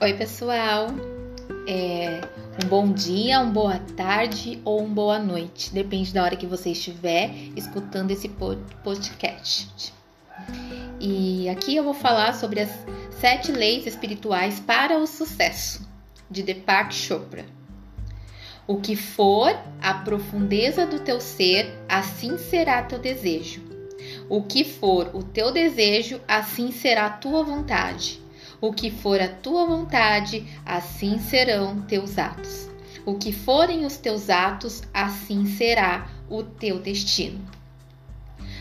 Oi, pessoal. É, um bom dia, uma boa tarde ou uma boa noite, depende da hora que você estiver escutando esse podcast. E aqui eu vou falar sobre as sete leis espirituais para o sucesso de Deepak Chopra. O que for a profundeza do teu ser, assim será teu desejo. O que for o teu desejo, assim será a tua vontade. O que for a tua vontade, assim serão teus atos. O que forem os teus atos, assim será o teu destino.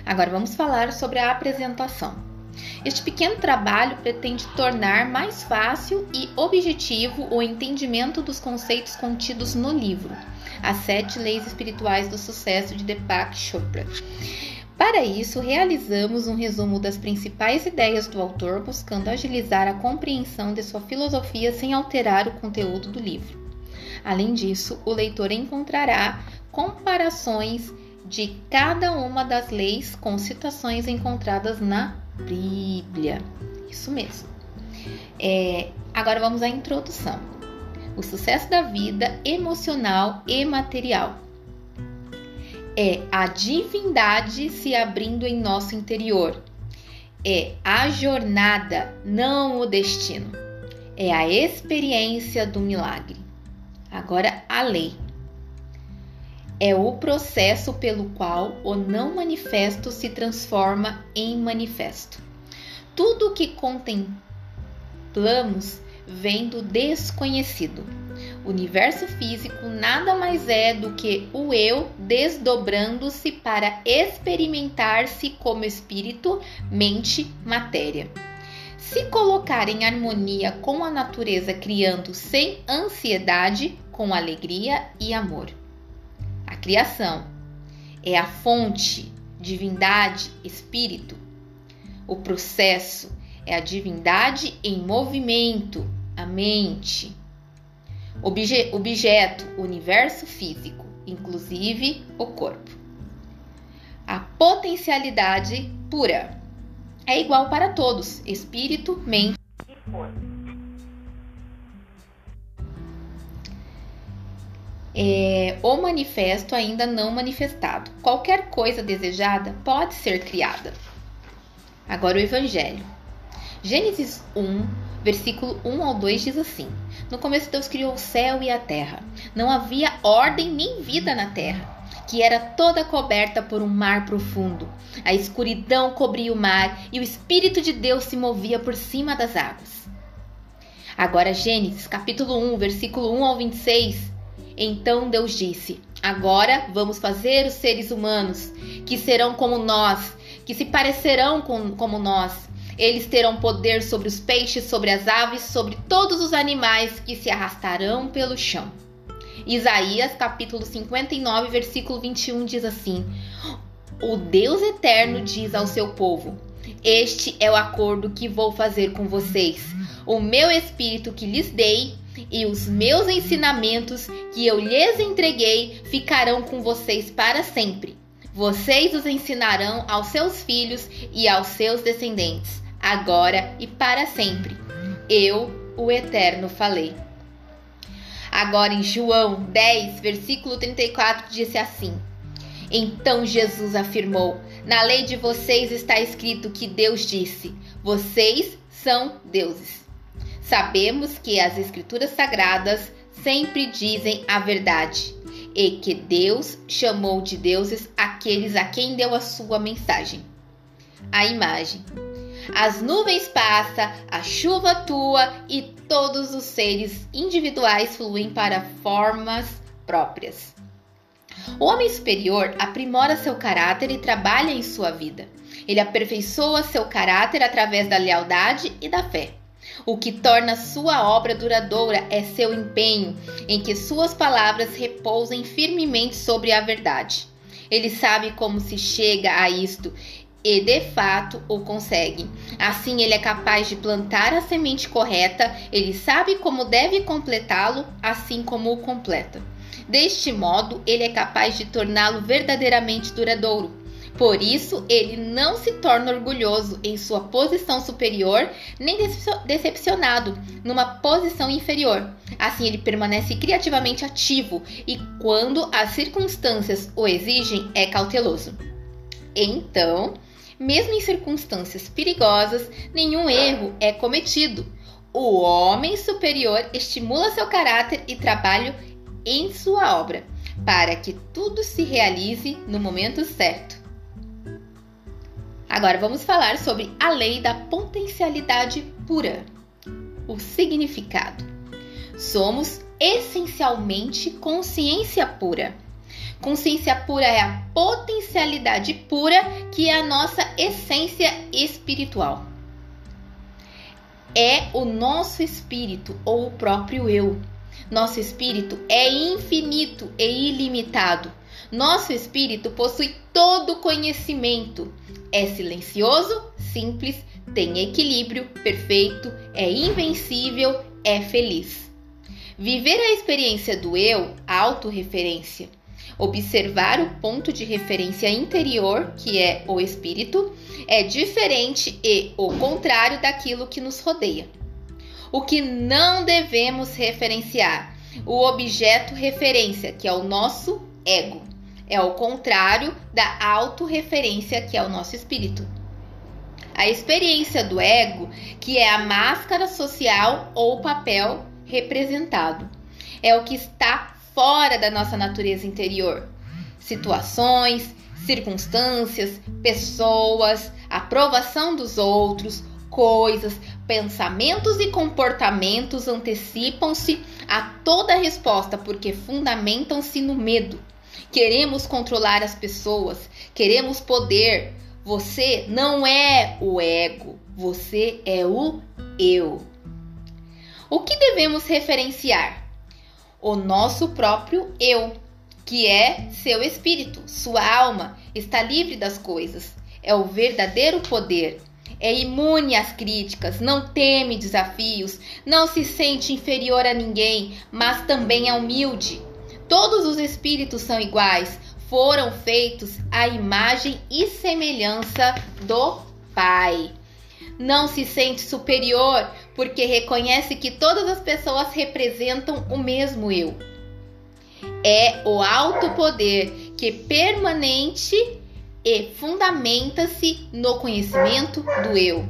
Agora vamos falar sobre a apresentação. Este pequeno trabalho pretende tornar mais fácil e objetivo o entendimento dos conceitos contidos no livro As Sete Leis Espirituais do Sucesso de Deepak Chopra. Para isso, realizamos um resumo das principais ideias do autor, buscando agilizar a compreensão de sua filosofia sem alterar o conteúdo do livro. Além disso, o leitor encontrará comparações de cada uma das leis com citações encontradas na Bíblia. Isso mesmo. É, agora vamos à introdução. O sucesso da vida emocional e material é a divindade se abrindo em nosso interior. É a jornada, não o destino. É a experiência do milagre. Agora, a lei. É o processo pelo qual o não manifesto se transforma em manifesto. Tudo o que contemplamos vem do desconhecido o universo físico nada mais é do que o eu desdobrando-se para experimentar-se como espírito, mente, matéria. Se colocar em harmonia com a natureza, criando sem ansiedade, com alegria e amor. A criação é a fonte, divindade, espírito. O processo é a divindade em movimento, a mente. Obje objeto, universo físico, inclusive o corpo. A potencialidade pura é igual para todos: espírito, mente e corpo. É, o manifesto ainda não manifestado. Qualquer coisa desejada pode ser criada. Agora o Evangelho. Gênesis 1, versículo 1 ao 2 diz assim: No começo Deus criou o céu e a terra. Não havia ordem nem vida na terra, que era toda coberta por um mar profundo. A escuridão cobria o mar e o Espírito de Deus se movia por cima das águas. Agora, Gênesis, capítulo 1, versículo 1 ao 26. Então Deus disse: Agora vamos fazer os seres humanos, que serão como nós, que se parecerão com, como nós eles terão poder sobre os peixes, sobre as aves, sobre todos os animais que se arrastarão pelo chão. Isaías, capítulo 59, versículo 21 diz assim: O Deus eterno diz ao seu povo: Este é o acordo que vou fazer com vocês. O meu espírito que lhes dei e os meus ensinamentos que eu lhes entreguei ficarão com vocês para sempre. Vocês os ensinarão aos seus filhos e aos seus descendentes agora e para sempre. Eu, o Eterno, falei. Agora em João 10, versículo 34, disse assim: Então Jesus afirmou: Na lei de vocês está escrito que Deus disse: Vocês são deuses. Sabemos que as Escrituras Sagradas sempre dizem a verdade e que Deus chamou de deuses aqueles a quem deu a sua mensagem. A imagem. As nuvens passam, a chuva atua e todos os seres individuais fluem para formas próprias. O homem superior aprimora seu caráter e trabalha em sua vida. Ele aperfeiçoa seu caráter através da lealdade e da fé. O que torna sua obra duradoura é seu empenho em que suas palavras repousem firmemente sobre a verdade. Ele sabe como se chega a isto e de fato o consegue. Assim, ele é capaz de plantar a semente correta, ele sabe como deve completá-lo, assim como o completa. Deste modo, ele é capaz de torná-lo verdadeiramente duradouro, Por isso, ele não se torna orgulhoso em sua posição superior, nem decepcionado numa posição inferior. Assim, ele permanece criativamente ativo e, quando as circunstâncias o exigem, é cauteloso. Então, mesmo em circunstâncias perigosas, nenhum erro é cometido. O homem superior estimula seu caráter e trabalho em sua obra, para que tudo se realize no momento certo. Agora vamos falar sobre a lei da potencialidade pura. O significado. Somos essencialmente consciência pura. Consciência pura é a potencialidade pura que é a nossa essência espiritual. É o nosso espírito ou o próprio eu. Nosso espírito é infinito e ilimitado. Nosso espírito possui todo o conhecimento é silencioso, simples, tem equilíbrio perfeito, é invencível, é feliz. Viver a experiência do eu, autorreferência. Observar o ponto de referência interior, que é o espírito, é diferente e o contrário daquilo que nos rodeia. O que não devemos referenciar? O objeto referência, que é o nosso ego. É o contrário da autorreferência, que é o nosso espírito. A experiência do ego, que é a máscara social ou papel representado, é o que está fora da nossa natureza interior. Situações, circunstâncias, pessoas, aprovação dos outros, coisas, pensamentos e comportamentos antecipam-se a toda resposta porque fundamentam-se no medo Queremos controlar as pessoas, queremos poder. Você não é o ego, você é o eu. O que devemos referenciar? O nosso próprio eu, que é seu espírito, sua alma, está livre das coisas. É o verdadeiro poder. É imune às críticas, não teme desafios, não se sente inferior a ninguém, mas também é humilde. Todos os espíritos são iguais, foram feitos à imagem e semelhança do Pai. Não se sente superior porque reconhece que todas as pessoas representam o mesmo eu. É o alto poder que permanente e fundamenta-se no conhecimento do eu.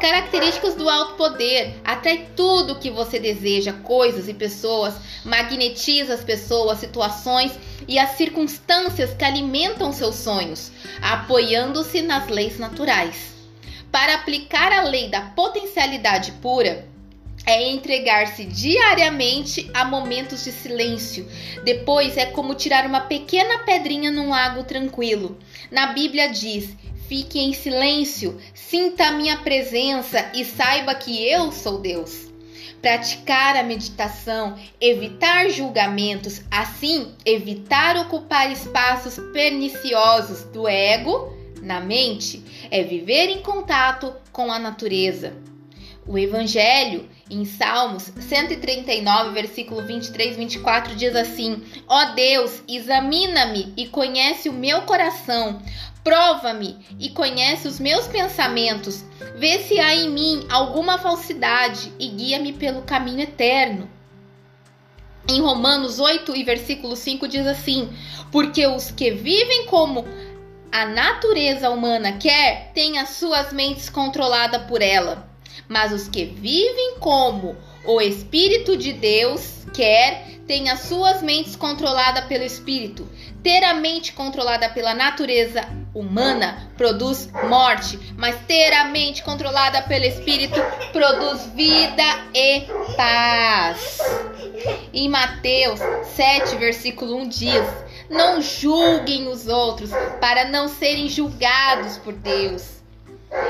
Características do alto poder: atrai tudo o que você deseja, coisas e pessoas, magnetiza as pessoas, situações e as circunstâncias que alimentam seus sonhos, apoiando-se nas leis naturais. Para aplicar a lei da potencialidade pura, é entregar-se diariamente a momentos de silêncio. Depois é como tirar uma pequena pedrinha num lago tranquilo. Na Bíblia diz: Fique em silêncio, sinta a minha presença e saiba que eu sou Deus. Praticar a meditação, evitar julgamentos, assim evitar ocupar espaços perniciosos do ego na mente, é viver em contato com a natureza. O Evangelho, em Salmos 139, versículo 23 e 24, diz assim: Ó oh Deus, examina-me e conhece o meu coração, Prova-me e conhece os meus pensamentos. Vê se há em mim alguma falsidade e guia-me pelo caminho eterno. Em Romanos 8 e versículo 5 diz assim: Porque os que vivem como a natureza humana quer, têm as suas mentes controladas por ela. Mas os que vivem como o Espírito de Deus quer, têm as suas mentes controladas pelo Espírito. Ter a mente controlada pela natureza humana produz morte, mas ter a mente controlada pelo espírito produz vida e paz. Em Mateus 7, versículo 1 diz: Não julguem os outros para não serem julgados por Deus.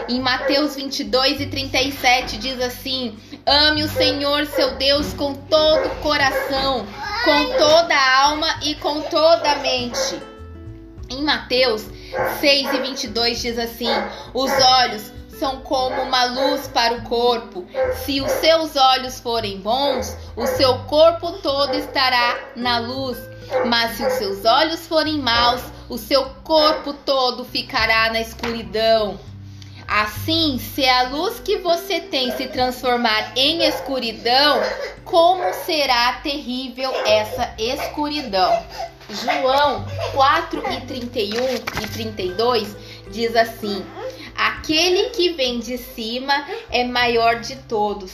Em Mateus 22 e 37 diz assim: Ame o Senhor seu Deus com todo o coração, com toda a alma e com toda a mente. Em Mateus 6 e 22 diz assim: Os olhos são como uma luz para o corpo. Se os seus olhos forem bons, o seu corpo todo estará na luz. Mas se os seus olhos forem maus, o seu corpo todo ficará na escuridão. Assim, se a luz que você tem se transformar em escuridão, como será terrível essa escuridão? João 4 e 31 e 32 diz assim: Aquele que vem de cima é maior de todos,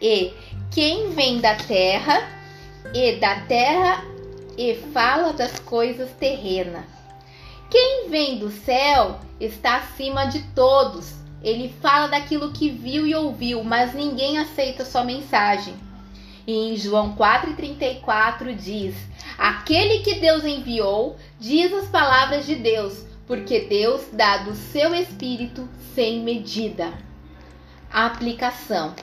e quem vem da terra e da terra e fala das coisas terrenas. Quem vem do céu está acima de todos. Ele fala daquilo que viu e ouviu, mas ninguém aceita sua mensagem. E em João 4,34 diz: Aquele que Deus enviou diz as palavras de Deus, porque Deus dá do seu espírito sem medida. aplicação: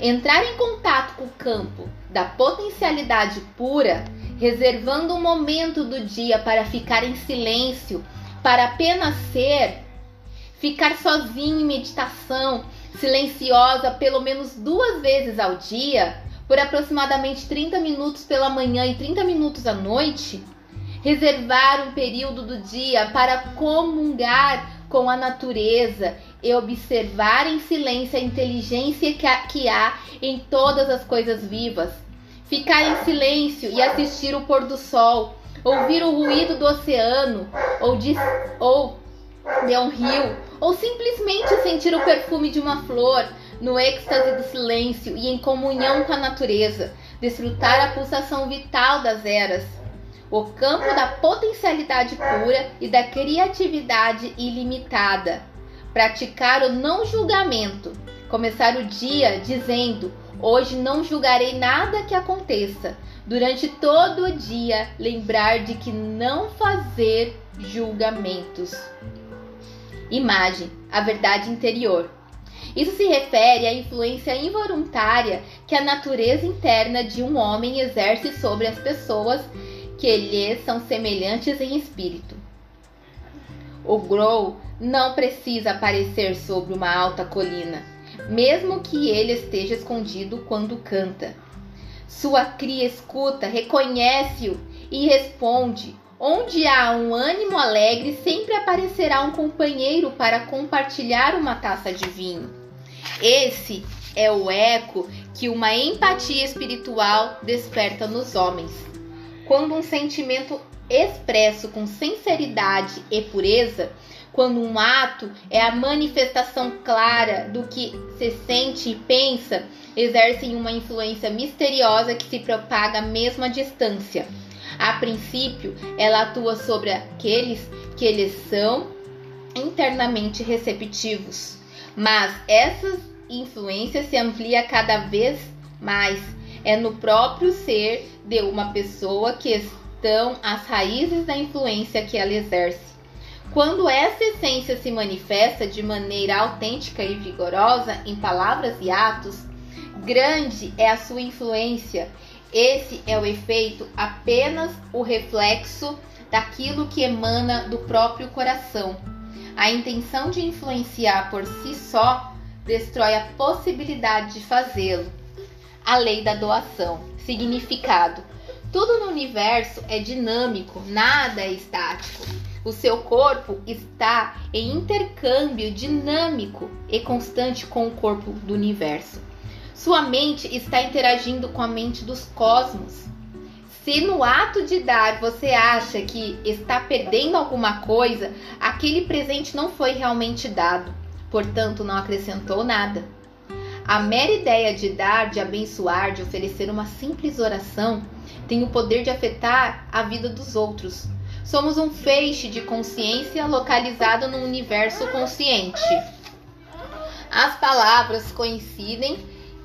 Entrar em contato com o campo da potencialidade pura, reservando um momento do dia para ficar em silêncio, para apenas ser, ficar sozinho em meditação, silenciosa pelo menos duas vezes ao dia, por aproximadamente 30 minutos pela manhã e 30 minutos à noite, reservar um período do dia para comungar com a natureza e observar em silêncio a inteligência que há, em todas as coisas vivas. Ficar em silêncio e assistir o pôr do sol, ouvir o ruído do oceano ou de, ou de um rio, ou simplesmente sentir o perfume de uma flor no êxtase do silêncio e em comunhão com a natureza, desfrutar a pulsação vital das eras o campo da potencialidade pura e da criatividade ilimitada. Praticar o não julgamento. Começar o dia dizendo: Hoje não julgarei nada que aconteça. Durante todo o dia, lembrar de que não fazer julgamentos. Imagem, a verdade interior. Isso se refere à influência involuntária que a natureza interna de um homem exerce sobre as pessoas que lhes são semelhantes em espírito. O Grow não precisa aparecer sobre uma alta colina, mesmo que ele esteja escondido quando canta. Sua cria escuta, reconhece-o e responde. Onde há um ânimo alegre, sempre aparecerá um companheiro para compartilhar uma taça de vinho. Esse é o eco que uma empatia espiritual desperta nos homens. Quando um sentimento expresso com sinceridade e pureza, quando um ato é a manifestação clara do que se sente e pensa, exercem uma influência misteriosa que se propaga mesmo à distância. A princípio, ela atua sobre aqueles que eles são internamente receptivos, mas essa influência se amplia cada vez mais é no próprio ser de uma pessoa que estão as raízes da influência que ela exerce. Quando essa essência se manifesta de maneira autêntica e vigorosa em palavras e atos, grande é a sua influência. Esse é o efeito, apenas o reflexo daquilo que emana do próprio coração. A intenção de influenciar por si só destrói a possibilidade de fazê-lo a lei da doação. Significado: tudo no universo é dinâmico, nada é estático. O seu corpo está em intercâmbio dinâmico e constante com o corpo do universo. Sua mente está interagindo com a mente dos cosmos. Se no ato de dar você acha que está perdendo alguma coisa, aquele presente não foi realmente dado, portanto, não acrescentou nada. A mera ideia de dar, de abençoar, de oferecer uma simples oração tem o poder de afetar a vida dos outros. Somos um feixe de consciência localizado no universo consciente. As palavras coincidem,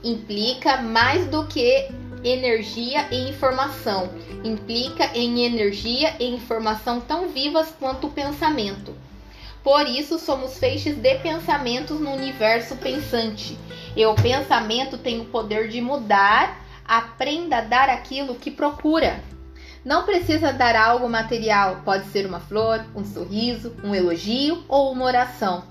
implica mais do que energia e informação, implica em energia e informação tão vivas quanto o pensamento. Por isso, somos feixes de pensamentos no universo pensante. E o pensamento tem o poder de mudar. Aprenda a dar aquilo que procura. Não precisa dar algo material, pode ser uma flor, um sorriso, um elogio ou uma oração.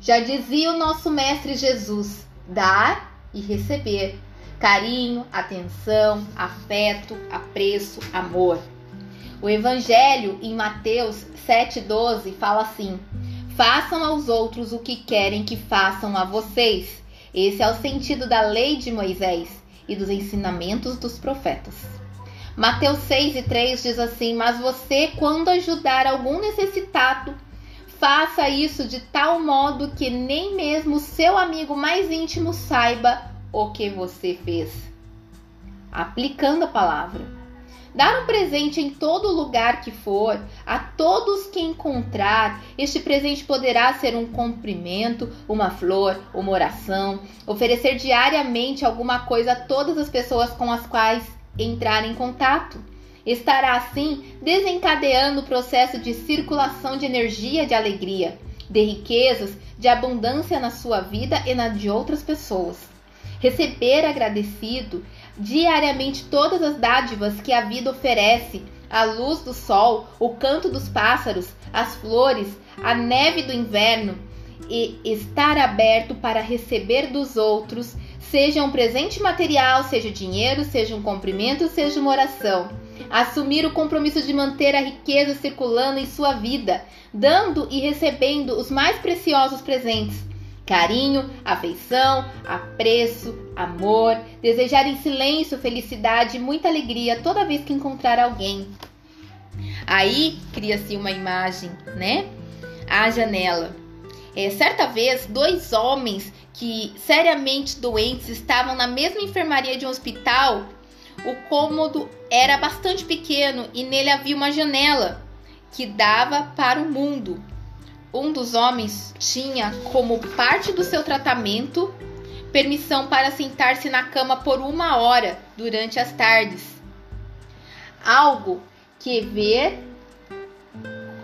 Já dizia o nosso Mestre Jesus: dar e receber. Carinho, atenção, afeto, apreço, amor. O Evangelho em Mateus 7,12 fala assim: Façam aos outros o que querem que façam a vocês. Esse é o sentido da lei de Moisés e dos ensinamentos dos profetas. Mateus 6 e 3 diz assim: Mas você, quando ajudar algum necessitado, faça isso de tal modo que nem mesmo seu amigo mais íntimo saiba o que você fez. Aplicando a palavra. Dar um presente em todo lugar que for, a todos que encontrar. Este presente poderá ser um cumprimento, uma flor, uma oração. Oferecer diariamente alguma coisa a todas as pessoas com as quais entrar em contato. Estará assim desencadeando o processo de circulação de energia de alegria, de riquezas, de abundância na sua vida e na de outras pessoas. Receber agradecido diariamente todas as dádivas que a vida oferece, a luz do sol, o canto dos pássaros, as flores, a neve do inverno, e estar aberto para receber dos outros, seja um presente material, seja dinheiro, seja um cumprimento, seja uma oração. Assumir o compromisso de manter a riqueza circulando em sua vida, dando e recebendo os mais preciosos presentes carinho, afeição, apreço, amor, desejar em silêncio felicidade e muita alegria toda vez que encontrar alguém. Aí cria-se uma imagem, né? A janela. É, certa vez, dois homens que seriamente doentes estavam na mesma enfermaria de um hospital. O cômodo era bastante pequeno e nele havia uma janela que dava para o mundo um dos homens tinha como parte do seu tratamento permissão para sentar-se na cama por uma hora durante as tardes. Algo que ver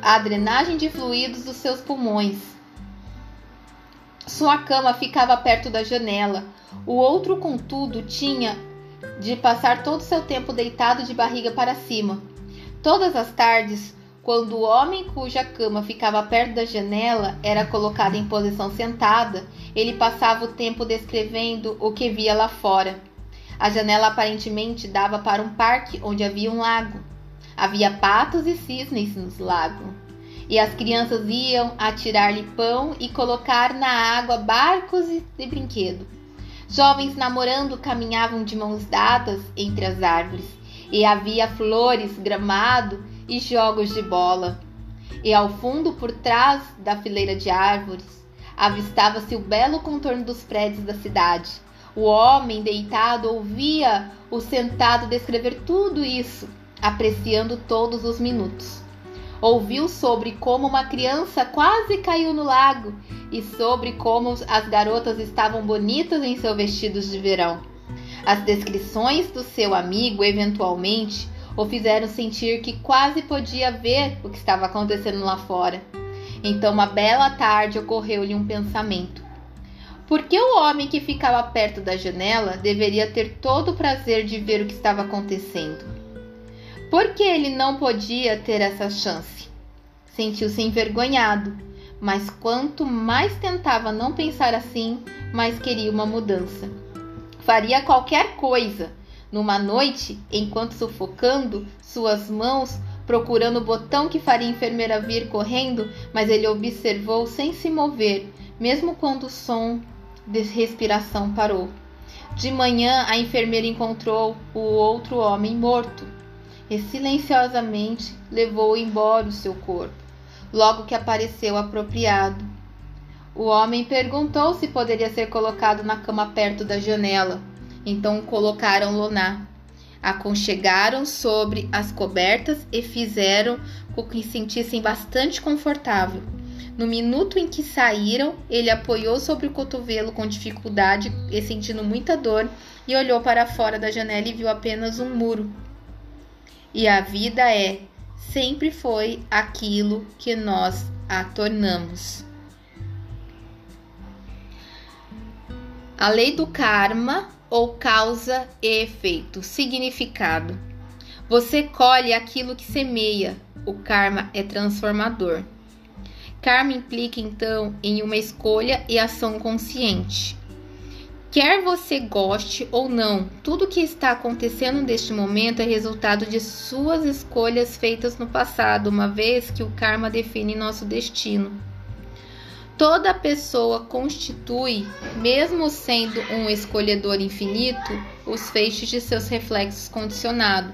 a drenagem de fluidos dos seus pulmões. Sua cama ficava perto da janela. O outro, contudo, tinha de passar todo o seu tempo deitado de barriga para cima. Todas as tardes, quando o homem cuja cama ficava perto da janela era colocado em posição sentada, ele passava o tempo descrevendo o que via lá fora. A janela aparentemente dava para um parque onde havia um lago. Havia patos e cisnes no lago. E as crianças iam atirar-lhe pão e colocar na água barcos de brinquedo. Jovens namorando caminhavam de mãos dadas entre as árvores. E havia flores, gramado e jogos de bola. E ao fundo, por trás da fileira de árvores, avistava-se o belo contorno dos prédios da cidade. O homem deitado ouvia o sentado descrever tudo isso, apreciando todos os minutos. Ouviu sobre como uma criança quase caiu no lago e sobre como as garotas estavam bonitas em seus vestidos de verão. As descrições do seu amigo, eventualmente, o fizeram sentir que quase podia ver o que estava acontecendo lá fora. Então, uma bela tarde, ocorreu-lhe um pensamento. Por que o homem que ficava perto da janela deveria ter todo o prazer de ver o que estava acontecendo? Por que ele não podia ter essa chance? Sentiu-se envergonhado, mas quanto mais tentava não pensar assim, mais queria uma mudança. Faria qualquer coisa numa noite, enquanto sufocando suas mãos, procurando o botão que faria a enfermeira vir correndo, mas ele observou sem se mover, mesmo quando o som de respiração parou. De manhã, a enfermeira encontrou o outro homem morto e silenciosamente levou embora o seu corpo, logo que apareceu apropriado. O homem perguntou se poderia ser colocado na cama perto da janela. Então colocaram Loná, aconchegaram sobre as cobertas e fizeram com que sentissem bastante confortável. No minuto em que saíram, ele apoiou sobre o cotovelo com dificuldade e sentindo muita dor e olhou para fora da janela e viu apenas um muro. E a vida é, sempre foi aquilo que nós a tornamos. A lei do karma ou causa e efeito. Significado: você colhe aquilo que semeia. O karma é transformador. Karma implica então em uma escolha e ação consciente. Quer você goste ou não, tudo o que está acontecendo neste momento é resultado de suas escolhas feitas no passado, uma vez que o karma define nosso destino. Toda pessoa constitui, mesmo sendo um escolhedor infinito, os feixes de seus reflexos condicionados.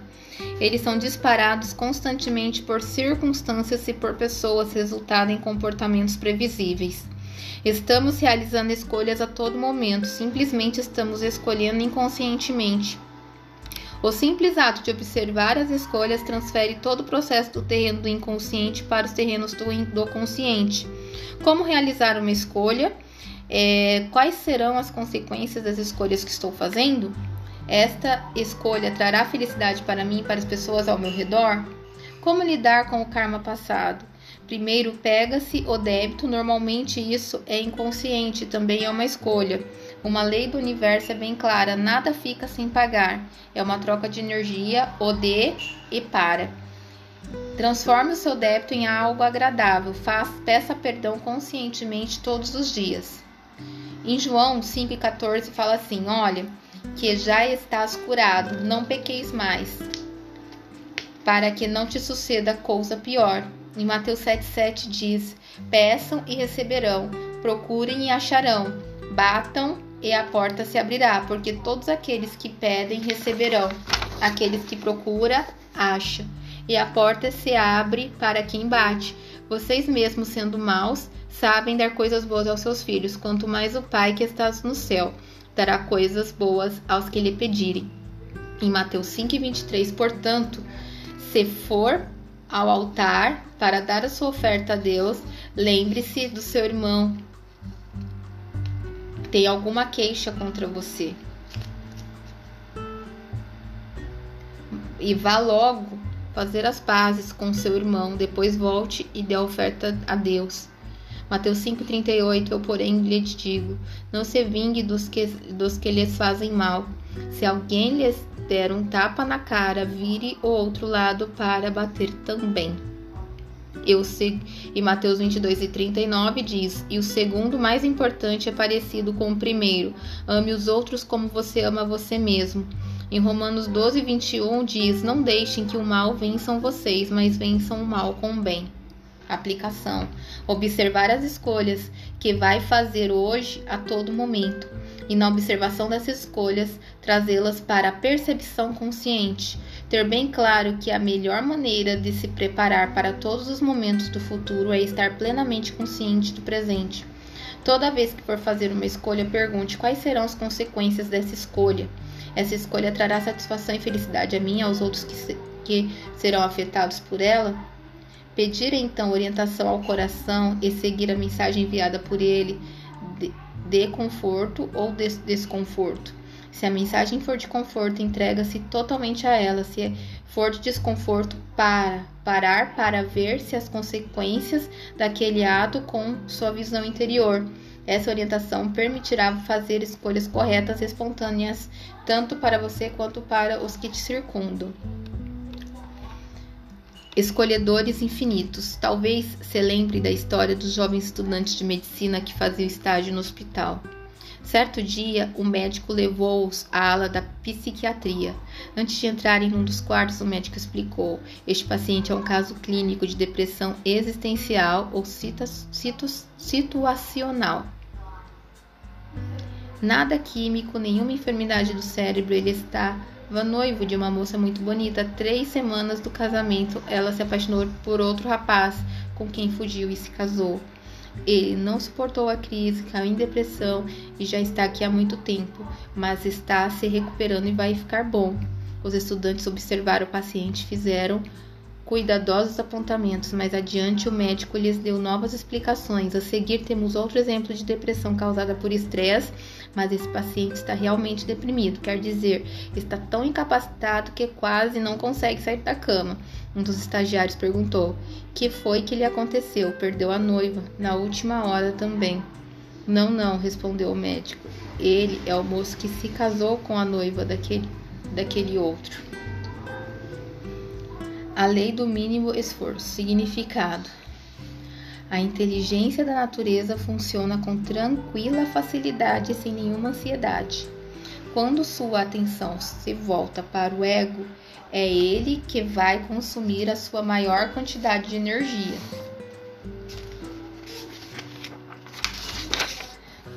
Eles são disparados constantemente por circunstâncias e por pessoas, resultando em comportamentos previsíveis. Estamos realizando escolhas a todo momento, simplesmente estamos escolhendo inconscientemente. O simples ato de observar as escolhas transfere todo o processo do terreno do inconsciente para os terrenos do, do consciente. Como realizar uma escolha? É, quais serão as consequências das escolhas que estou fazendo? Esta escolha trará felicidade para mim e para as pessoas ao meu redor? Como lidar com o karma passado? Primeiro pega-se o débito, normalmente isso é inconsciente, também é uma escolha. Uma lei do universo é bem clara: nada fica sem pagar. É uma troca de energia, o de e para. Transforme o seu débito em algo agradável. Faz, peça perdão conscientemente todos os dias. Em João 5,14 fala assim: Olha, que já estás curado, não pequeis mais, para que não te suceda coisa pior. Em Mateus 7,7 diz: Peçam e receberão, procurem e acharão, batam e a porta se abrirá, porque todos aqueles que pedem receberão, aqueles que procuram acham, e a porta se abre para quem bate. Vocês mesmos, sendo maus, sabem dar coisas boas aos seus filhos, quanto mais o Pai que está no céu dará coisas boas aos que lhe pedirem. Em Mateus 5,23, portanto, se for ao altar para dar a sua oferta a Deus, lembre-se do seu irmão. Tem alguma queixa contra você. E vá logo fazer as pazes com seu irmão, depois volte e dê a oferta a Deus. Mateus 5,38 Eu, porém, lhes digo: não se vingue dos que, dos que lhes fazem mal. Se alguém lhes der um tapa na cara, vire o outro lado para bater também. Eu e Mateus 22 e 39 diz: E o segundo mais importante é parecido com o primeiro: ame os outros como você ama você mesmo. Em Romanos 12, 21 diz: Não deixem que o mal vençam vocês, mas vençam o mal com o bem. Aplicação: Observar as escolhas que vai fazer hoje a todo momento e, na observação dessas escolhas, trazê-las para a percepção consciente. Ter bem claro que a melhor maneira de se preparar para todos os momentos do futuro é estar plenamente consciente do presente. Toda vez que for fazer uma escolha, pergunte quais serão as consequências dessa escolha. Essa escolha trará satisfação e felicidade a mim e aos outros que, se, que serão afetados por ela? Pedir então orientação ao coração e seguir a mensagem enviada por ele de conforto ou de desconforto. Se a mensagem for de conforto, entrega-se totalmente a ela. Se for de desconforto, para, parar para ver se as consequências daquele ato com sua visão interior. Essa orientação permitirá fazer escolhas corretas e espontâneas, tanto para você quanto para os que te circundam. Escolhedores infinitos. Talvez se lembre da história dos jovens estudantes de medicina que faziam estágio no hospital. Certo dia, o médico levou-os à ala da psiquiatria. Antes de entrarem num dos quartos, o médico explicou: Este paciente é um caso clínico de depressão existencial ou situacional. Nada químico, nenhuma enfermidade do cérebro, ele está noivo de uma moça muito bonita. Três semanas do casamento, ela se apaixonou por outro rapaz com quem fugiu e se casou. Ele não suportou a crise, caiu em depressão e já está aqui há muito tempo, mas está se recuperando e vai ficar bom. Os estudantes observaram o paciente, fizeram cuidadosos apontamentos, mas adiante o médico lhes deu novas explicações. A seguir temos outro exemplo de depressão causada por estresse, mas esse paciente está realmente deprimido, quer dizer, está tão incapacitado que quase não consegue sair da cama. Um dos estagiários perguntou: "Que foi que lhe aconteceu? Perdeu a noiva na última hora também?" "Não, não", respondeu o médico. "Ele é o moço que se casou com a noiva daquele daquele outro." A lei do mínimo esforço. Significado: A inteligência da natureza funciona com tranquila facilidade e sem nenhuma ansiedade. Quando sua atenção se volta para o ego, é ele que vai consumir a sua maior quantidade de energia.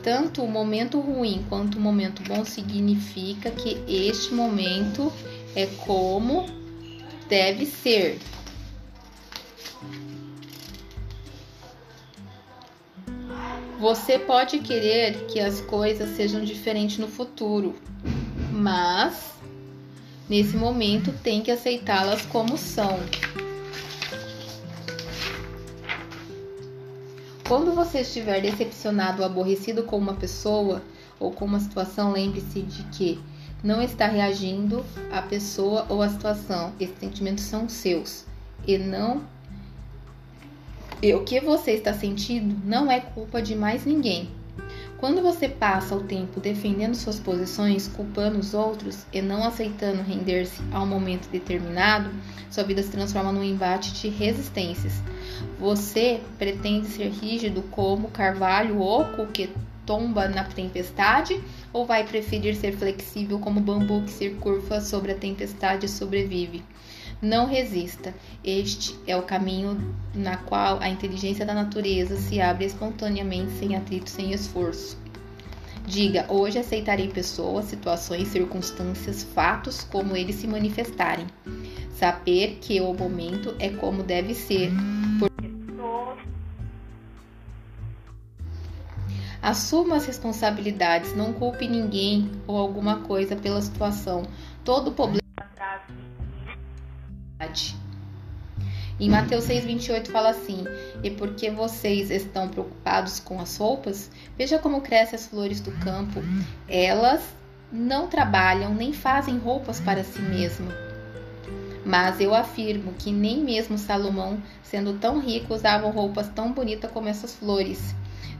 Tanto o momento ruim quanto o momento bom significa que este momento é como deve ser. Você pode querer que as coisas sejam diferentes no futuro, mas nesse momento tem que aceitá-las como são. Quando você estiver decepcionado ou aborrecido com uma pessoa ou com uma situação, lembre-se de que não está reagindo à pessoa ou à situação. Esses sentimentos são seus e não o que você está sentindo não é culpa de mais ninguém. Quando você passa o tempo defendendo suas posições, culpando os outros e não aceitando render-se a um momento determinado, sua vida se transforma num embate de resistências. Você pretende ser rígido como carvalho oco que tomba na tempestade ou vai preferir ser flexível como bambu que se curva sobre a tempestade e sobrevive? Não resista. Este é o caminho na qual a inteligência da natureza se abre espontaneamente, sem atrito, sem esforço. Diga: hoje aceitarei pessoas, situações, circunstâncias, fatos como eles se manifestarem. Saber que o momento é como deve ser. Assuma as responsabilidades, não culpe ninguém ou alguma coisa pela situação. Todo problema em Mateus 6,28 fala assim: E porque vocês estão preocupados com as roupas, veja como crescem as flores do campo. Elas não trabalham nem fazem roupas para si mesmas. Mas eu afirmo que nem mesmo Salomão, sendo tão rico, usava roupas tão bonitas como essas flores.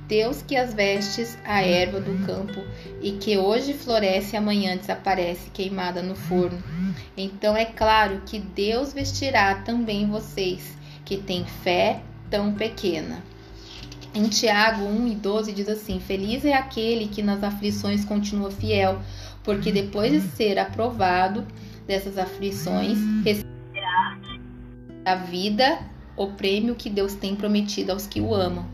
Deus que as vestes a erva do campo e que hoje floresce e amanhã desaparece queimada no forno. Então é claro que Deus vestirá também vocês que têm fé tão pequena. Em Tiago 1 e 12 diz assim: Feliz é aquele que nas aflições continua fiel, porque depois de ser aprovado dessas aflições, receberá a vida, o prêmio que Deus tem prometido aos que o amam.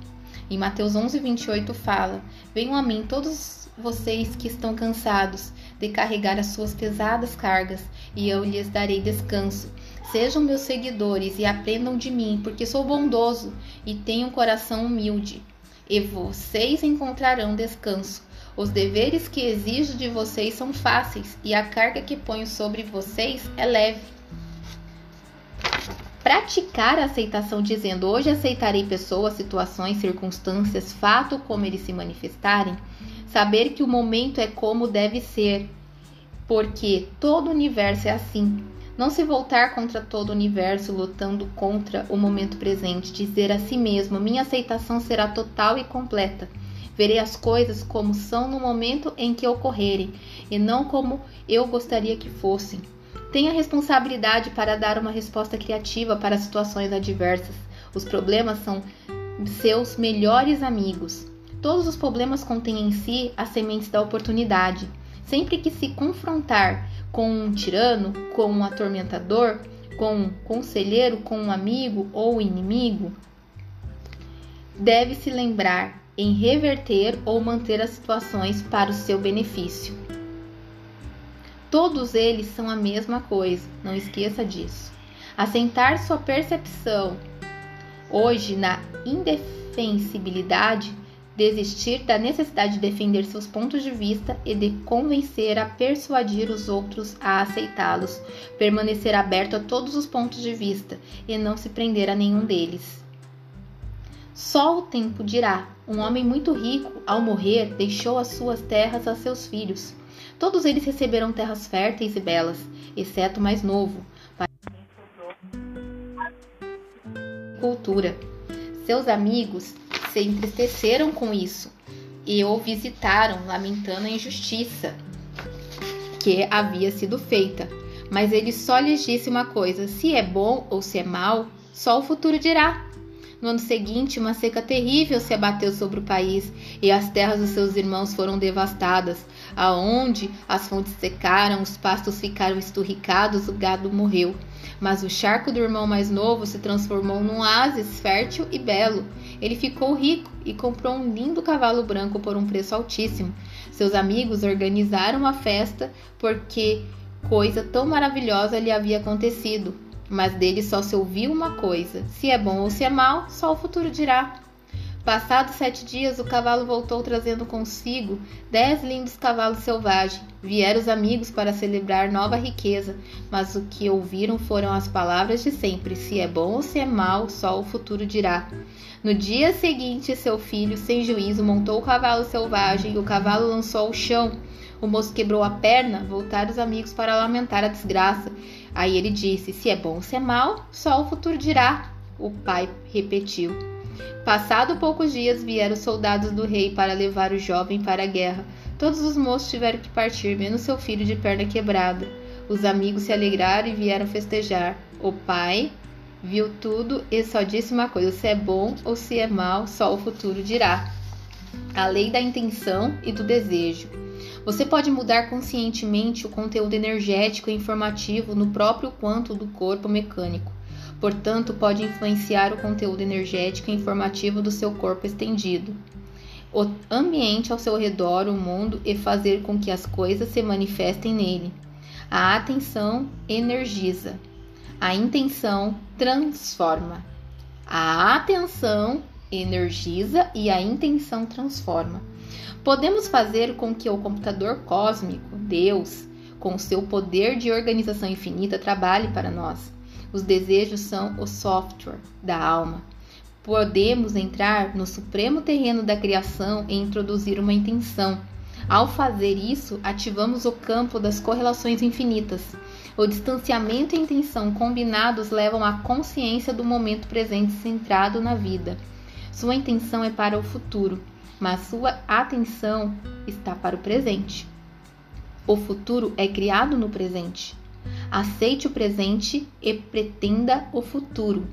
Em Mateus 11, 28 fala: Venham a mim todos vocês que estão cansados de carregar as suas pesadas cargas, e eu lhes darei descanso. Sejam meus seguidores e aprendam de mim, porque sou bondoso e tenho um coração humilde, e vocês encontrarão descanso. Os deveres que exijo de vocês são fáceis, e a carga que ponho sobre vocês é leve praticar a aceitação dizendo hoje aceitarei pessoas, situações, circunstâncias, fato como eles se manifestarem, saber que o momento é como deve ser, porque todo o universo é assim. Não se voltar contra todo o universo lutando contra o momento presente, dizer a si mesmo: minha aceitação será total e completa. Verei as coisas como são no momento em que ocorrerem e não como eu gostaria que fossem. Tenha responsabilidade para dar uma resposta criativa para situações adversas. Os problemas são seus melhores amigos. Todos os problemas contêm em si as sementes da oportunidade. Sempre que se confrontar com um tirano, com um atormentador, com um conselheiro, com um amigo ou inimigo, deve se lembrar em reverter ou manter as situações para o seu benefício. Todos eles são a mesma coisa, não esqueça disso. Assentar sua percepção hoje na indefensibilidade, desistir da necessidade de defender seus pontos de vista e de convencer a persuadir os outros a aceitá-los, permanecer aberto a todos os pontos de vista e não se prender a nenhum deles. Só o tempo dirá. Um homem muito rico, ao morrer, deixou as suas terras a seus filhos. Todos eles receberam terras férteis e belas, exceto o mais novo, para cultura. Seus amigos se entristeceram com isso e o visitaram, lamentando a injustiça que havia sido feita. Mas ele só lhes disse uma coisa: se é bom ou se é mal, só o futuro dirá. No ano seguinte, uma seca terrível se abateu sobre o país e as terras dos seus irmãos foram devastadas. Aonde as fontes secaram, os pastos ficaram esturricados, o gado morreu. Mas o charco do irmão mais novo se transformou num oásis fértil e belo. Ele ficou rico e comprou um lindo cavalo branco por um preço altíssimo. Seus amigos organizaram uma festa porque coisa tão maravilhosa lhe havia acontecido. Mas dele só se ouviu uma coisa: se é bom ou se é mal, só o futuro dirá. Passados sete dias, o cavalo voltou trazendo consigo dez lindos cavalos selvagens. Vieram os amigos para celebrar nova riqueza, mas o que ouviram foram as palavras de sempre: se é bom ou se é mal, só o futuro dirá. No dia seguinte, seu filho, sem juízo, montou o cavalo selvagem e o cavalo lançou ao chão. O moço quebrou a perna, voltaram os amigos para lamentar a desgraça. Aí ele disse: Se é bom ou se é mal, só o futuro dirá. O pai repetiu. Passado poucos dias vieram os soldados do rei para levar o jovem para a guerra. Todos os moços tiveram que partir, menos seu filho de perna quebrada. Os amigos se alegraram e vieram festejar. O pai viu tudo e só disse uma coisa: se é bom ou se é mal, só o futuro dirá. A lei da intenção e do desejo. Você pode mudar conscientemente o conteúdo energético e informativo no próprio quanto do corpo mecânico. Portanto, pode influenciar o conteúdo energético e informativo do seu corpo estendido, o ambiente ao seu redor, o mundo e fazer com que as coisas se manifestem nele. A atenção energiza, a intenção transforma. A atenção energiza e a intenção transforma. Podemos fazer com que o computador cósmico, Deus, com seu poder de organização infinita, trabalhe para nós. Os desejos são o software da alma. Podemos entrar no supremo terreno da criação e introduzir uma intenção. Ao fazer isso, ativamos o campo das correlações infinitas. O distanciamento e a intenção combinados levam à consciência do momento presente centrado na vida. Sua intenção é para o futuro, mas sua atenção está para o presente. O futuro é criado no presente. Aceite o presente e pretenda o futuro.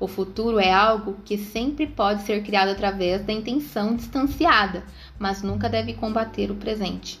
O futuro é algo que sempre pode ser criado através da intenção distanciada, mas nunca deve combater o presente.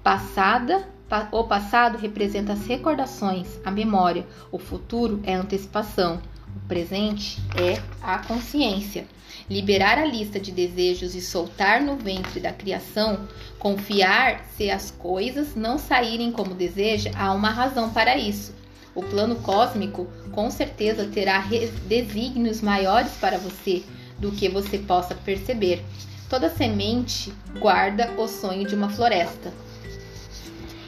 Passada, o passado representa as recordações, a memória. O futuro é a antecipação. O presente é a consciência. Liberar a lista de desejos e soltar no ventre da criação, confiar se as coisas não saírem como deseja, há uma razão para isso. O plano cósmico com certeza terá desígnios maiores para você do que você possa perceber. Toda semente guarda o sonho de uma floresta.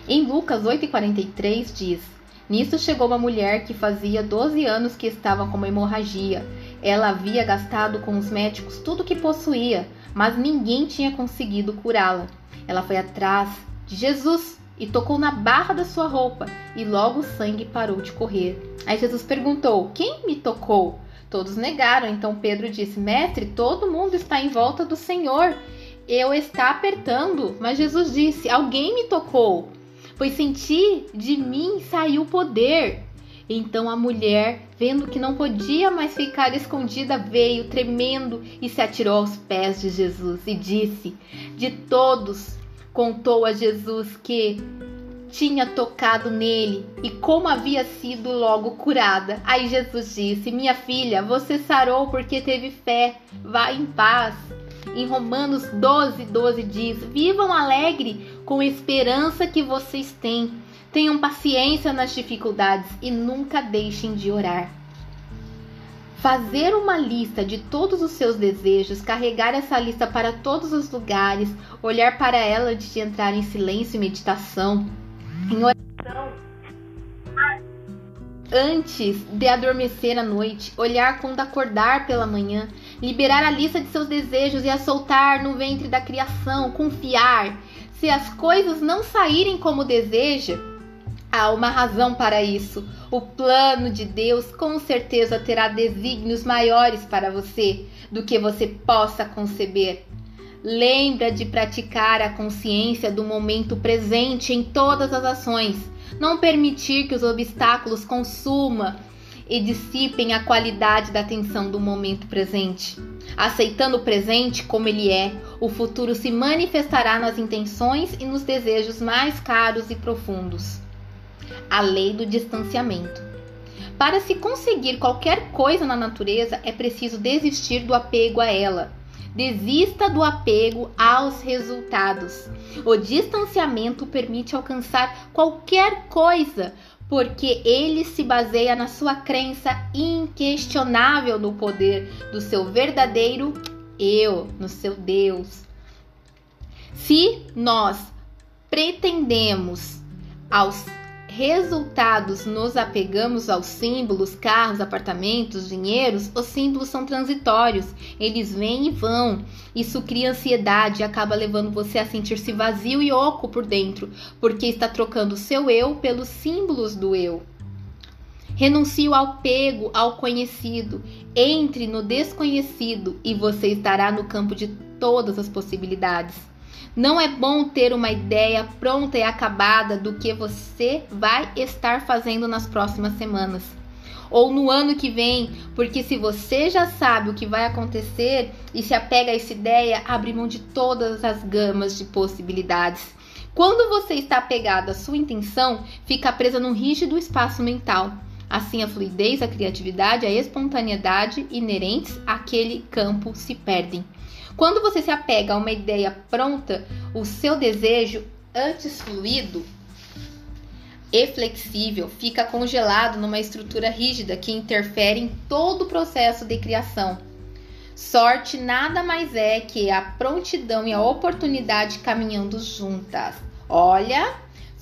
Em Lucas 8,43 diz: Nisso chegou uma mulher que fazia 12 anos que estava com uma hemorragia. Ela havia gastado com os médicos tudo o que possuía, mas ninguém tinha conseguido curá-la. Ela foi atrás de Jesus e tocou na barra da sua roupa, e logo o sangue parou de correr. Aí Jesus perguntou: Quem me tocou? Todos negaram. Então Pedro disse: Mestre, todo mundo está em volta do Senhor. Eu está apertando. Mas Jesus disse: Alguém me tocou pois senti de mim sair o poder. Então a mulher, vendo que não podia mais ficar escondida, veio tremendo e se atirou aos pés de Jesus e disse: De todos, contou a Jesus que tinha tocado nele e como havia sido logo curada. Aí Jesus disse: Minha filha, você sarou porque teve fé, vá em paz. Em Romanos 12, 12 diz: Vivam alegre com esperança que vocês têm. Tenham paciência nas dificuldades e nunca deixem de orar. Fazer uma lista de todos os seus desejos, carregar essa lista para todos os lugares, olhar para ela antes de entrar em silêncio e meditação, em oração, antes de adormecer à noite, olhar quando acordar pela manhã, liberar a lista de seus desejos e a soltar no ventre da criação, confiar, se as coisas não saírem como deseja, há uma razão para isso. O plano de Deus com certeza terá desígnios maiores para você do que você possa conceber. Lembra de praticar a consciência do momento presente em todas as ações. Não permitir que os obstáculos consumam e dissipem a qualidade da atenção do momento presente. Aceitando o presente como ele é, o futuro se manifestará nas intenções e nos desejos mais caros e profundos. A lei do distanciamento. Para se conseguir qualquer coisa na natureza, é preciso desistir do apego a ela. Desista do apego aos resultados. O distanciamento permite alcançar qualquer coisa, porque ele se baseia na sua crença inquestionável no poder do seu verdadeiro eu, no seu Deus. Se nós pretendemos aos resultados nos apegamos aos símbolos, carros, apartamentos, dinheiros, os símbolos são transitórios, eles vêm e vão. Isso cria ansiedade e acaba levando você a sentir-se vazio e oco por dentro, porque está trocando o seu eu pelos símbolos do eu. Renuncie ao apego ao conhecido, entre no desconhecido e você estará no campo de todas as possibilidades. Não é bom ter uma ideia pronta e acabada do que você vai estar fazendo nas próximas semanas ou no ano que vem, porque se você já sabe o que vai acontecer e se apega a essa ideia, abre mão de todas as gamas de possibilidades. Quando você está apegado à sua intenção, fica presa num rígido espaço mental. Assim, a fluidez, a criatividade, a espontaneidade inerentes àquele campo se perdem. Quando você se apega a uma ideia pronta, o seu desejo, antes fluido e flexível, fica congelado numa estrutura rígida que interfere em todo o processo de criação. Sorte nada mais é que a prontidão e a oportunidade caminhando juntas. Olha,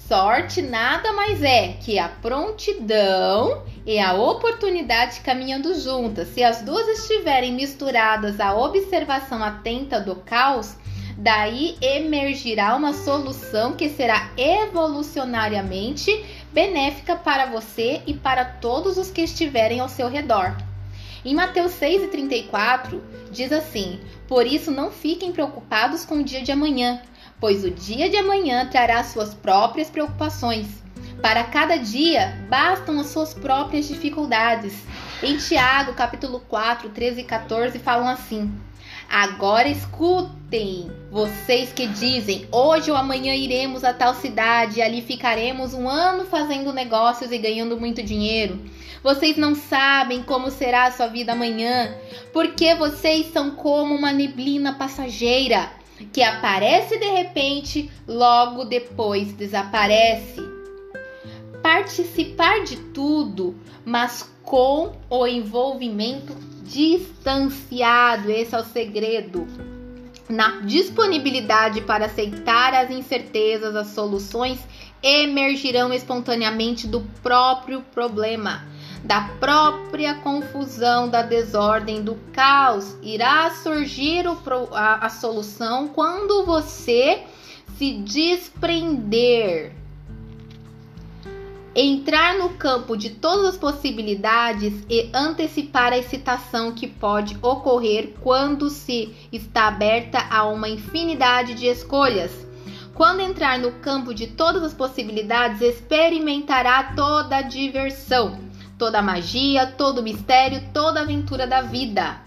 Sorte nada mais é que a prontidão e a oportunidade caminhando juntas. Se as duas estiverem misturadas à observação atenta do caos, daí emergirá uma solução que será evolucionariamente benéfica para você e para todos os que estiverem ao seu redor. Em Mateus 6,34 diz assim: Por isso não fiquem preocupados com o dia de amanhã pois o dia de amanhã trará suas próprias preocupações. Para cada dia bastam as suas próprias dificuldades. Em Tiago, capítulo 4, 13 e 14, falam assim: Agora escutem, vocês que dizem: hoje ou amanhã iremos a tal cidade e ali ficaremos um ano fazendo negócios e ganhando muito dinheiro. Vocês não sabem como será a sua vida amanhã, porque vocês são como uma neblina passageira que aparece de repente, logo depois desaparece. Participar de tudo, mas com o envolvimento distanciado, esse é o segredo. Na disponibilidade para aceitar as incertezas, as soluções emergirão espontaneamente do próprio problema da própria confusão, da desordem, do caos, irá surgir o, a, a solução quando você se desprender. Entrar no campo de todas as possibilidades e antecipar a excitação que pode ocorrer quando se está aberta a uma infinidade de escolhas. Quando entrar no campo de todas as possibilidades, experimentará toda a diversão toda a magia, todo o mistério, toda a aventura da vida.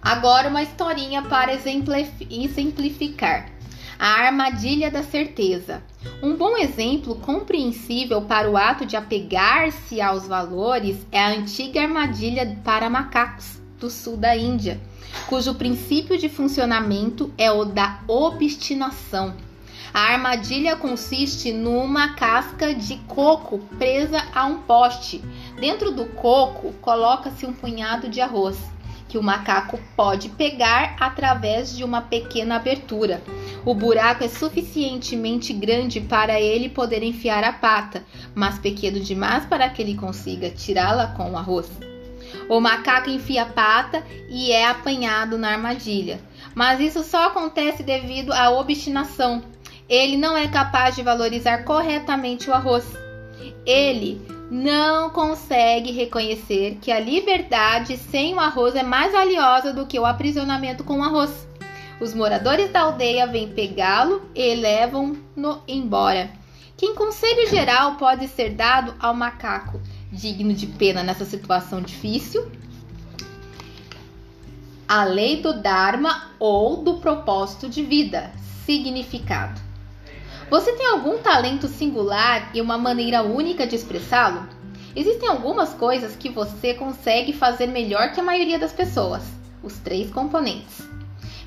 Agora uma historinha para exemplificar. A armadilha da certeza. Um bom exemplo compreensível para o ato de apegar-se aos valores é a antiga armadilha para macacos do sul da Índia, cujo princípio de funcionamento é o da obstinação. A armadilha consiste numa casca de coco presa a um poste. Dentro do coco coloca-se um punhado de arroz, que o macaco pode pegar através de uma pequena abertura. O buraco é suficientemente grande para ele poder enfiar a pata, mas pequeno demais para que ele consiga tirá-la com o arroz. O macaco enfia a pata e é apanhado na armadilha. Mas isso só acontece devido à obstinação ele não é capaz de valorizar corretamente o arroz. Ele não consegue reconhecer que a liberdade sem o arroz é mais valiosa do que o aprisionamento com o arroz. Os moradores da aldeia vêm pegá-lo e levam-no embora. Que conselho geral pode ser dado ao macaco digno de pena nessa situação difícil. A lei do Dharma ou do propósito de vida, significado. Você tem algum talento singular e uma maneira única de expressá-lo? Existem algumas coisas que você consegue fazer melhor que a maioria das pessoas. Os três componentes.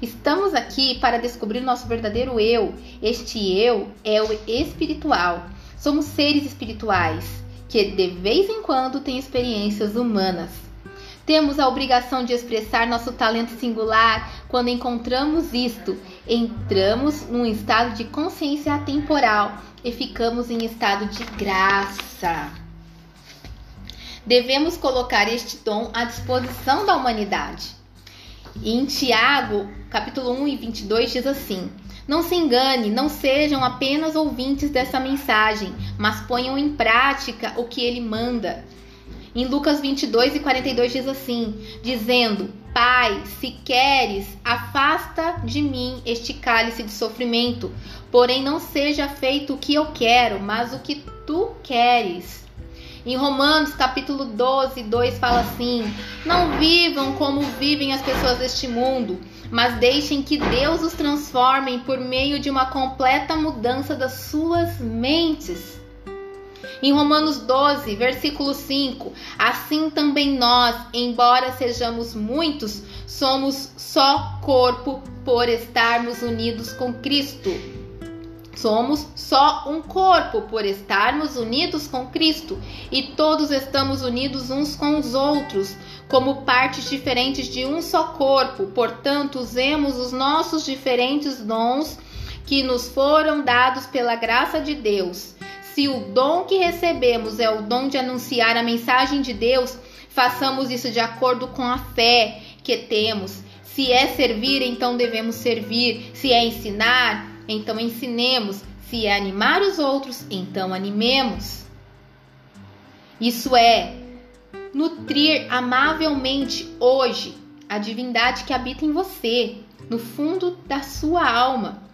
Estamos aqui para descobrir nosso verdadeiro eu. Este eu é o espiritual. Somos seres espirituais que de vez em quando têm experiências humanas. Temos a obrigação de expressar nosso talento singular. Quando encontramos isto, entramos num estado de consciência atemporal e ficamos em estado de graça devemos colocar este dom à disposição da humanidade. em Tiago, capítulo 1 e 22 diz assim: Não se engane, não sejam apenas ouvintes dessa mensagem, mas ponham em prática o que ele manda. Em Lucas 22 e 42 diz assim: dizendo: Pai, se queres, afasta de mim este cálice de sofrimento, porém não seja feito o que eu quero, mas o que tu queres. Em Romanos capítulo 12, 2 fala assim: Não vivam como vivem as pessoas deste mundo, mas deixem que Deus os transforme por meio de uma completa mudança das suas mentes. Em Romanos 12, versículo 5, assim também nós, embora sejamos muitos, somos só corpo por estarmos unidos com Cristo. Somos só um corpo por estarmos unidos com Cristo e todos estamos unidos uns com os outros, como partes diferentes de um só corpo. Portanto, usemos os nossos diferentes dons que nos foram dados pela graça de Deus. Se o dom que recebemos é o dom de anunciar a mensagem de Deus, façamos isso de acordo com a fé que temos. Se é servir, então devemos servir. Se é ensinar, então ensinemos. Se é animar os outros, então animemos. Isso é nutrir amavelmente hoje a divindade que habita em você, no fundo da sua alma.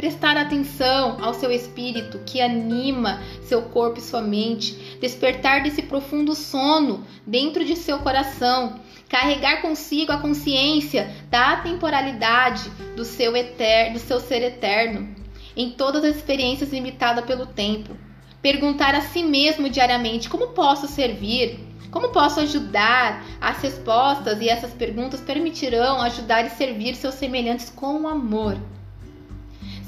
Prestar atenção ao seu espírito que anima seu corpo e sua mente, despertar desse profundo sono dentro de seu coração, carregar consigo a consciência da temporalidade do seu eterno, do seu ser eterno, em todas as experiências limitadas pelo tempo. Perguntar a si mesmo diariamente como posso servir, como posso ajudar. As respostas e essas perguntas permitirão ajudar e servir seus semelhantes com amor.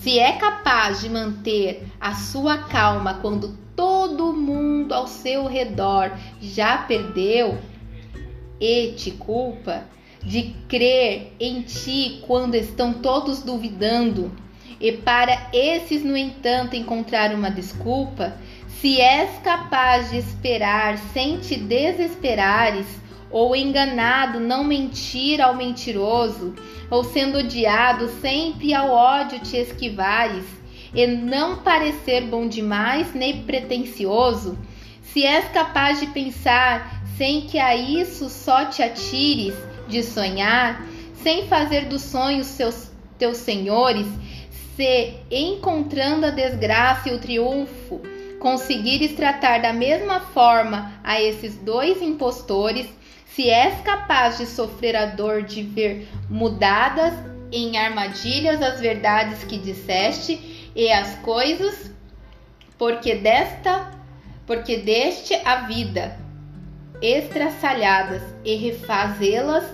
Se é capaz de manter a sua calma quando todo mundo ao seu redor já perdeu, e te culpa, de crer em ti quando estão todos duvidando, e para esses, no entanto, encontrar uma desculpa, se és capaz de esperar sem te desesperares, ou enganado, não mentir ao mentiroso, ou sendo odiado, sempre ao ódio te esquivares, e não parecer bom demais nem pretensioso, se és capaz de pensar sem que a isso só te atires de sonhar, sem fazer dos sonhos seus teus senhores, se encontrando a desgraça e o triunfo, conseguires tratar da mesma forma a esses dois impostores, se és capaz de sofrer a dor de ver mudadas em armadilhas as verdades que disseste e as coisas, porque desta, porque deste a vida, estraçalhadas e refazê-las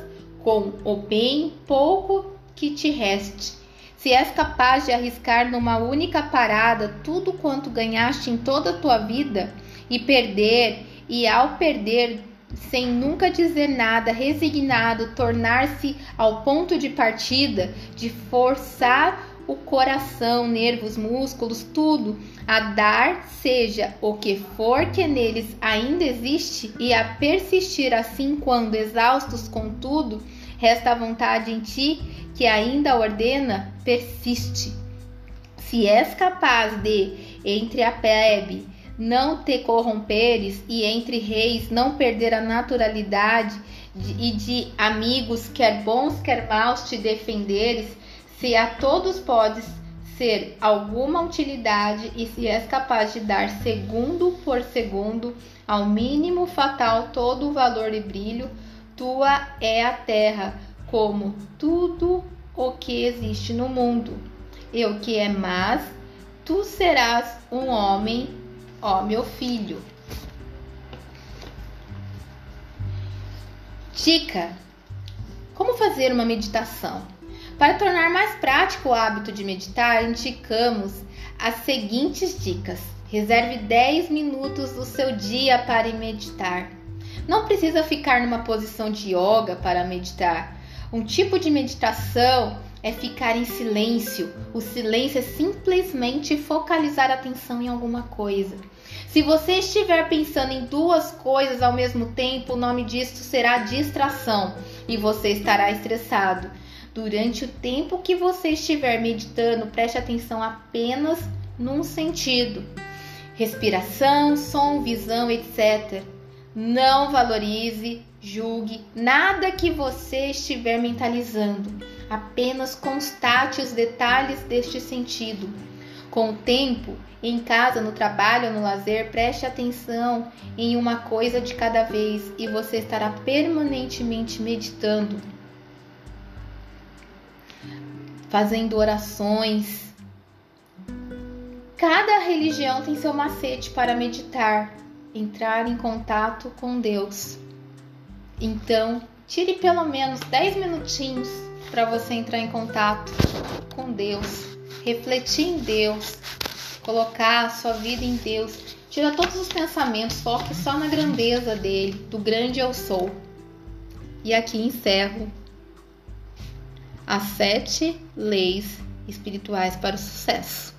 com o bem pouco que te reste. Se és capaz de arriscar numa única parada tudo quanto ganhaste em toda a tua vida e perder, e ao perder, sem nunca dizer nada, resignado, tornar-se ao ponto de partida, de forçar o coração, nervos, músculos, tudo a dar, seja o que for que neles ainda existe, e a persistir assim quando exaustos com tudo, resta a vontade em ti que ainda ordena, persiste. Se és capaz de, entre a plebe, não te corromperes e entre reis não perder a naturalidade de, e de amigos, quer bons, quer maus, te defenderes, se a todos podes ser alguma utilidade e se és capaz de dar segundo por segundo ao mínimo fatal todo o valor e brilho, tua é a terra, como tudo o que existe no mundo. E o que é mais, tu serás um homem, ó meu filho. Dica: Como fazer uma meditação? Para tornar mais prático o hábito de meditar, indicamos as seguintes dicas. Reserve 10 minutos do seu dia para meditar. Não precisa ficar numa posição de yoga para meditar. Um tipo de meditação é ficar em silêncio. O silêncio é simplesmente focalizar a atenção em alguma coisa. Se você estiver pensando em duas coisas ao mesmo tempo, o nome disso será distração e você estará estressado. Durante o tempo que você estiver meditando, preste atenção apenas num sentido: respiração, som, visão, etc. Não valorize, julgue nada que você estiver mentalizando. Apenas constate os detalhes deste sentido. Com o tempo, em casa, no trabalho no lazer, preste atenção em uma coisa de cada vez e você estará permanentemente meditando fazendo orações. Cada religião tem seu macete para meditar, entrar em contato com Deus. Então, tire pelo menos 10 minutinhos para você entrar em contato com Deus, refletir em Deus, colocar a sua vida em Deus. Tira todos os pensamentos, foque só na grandeza dele, do grande eu sou. E aqui encerro as sete leis espirituais para o sucesso.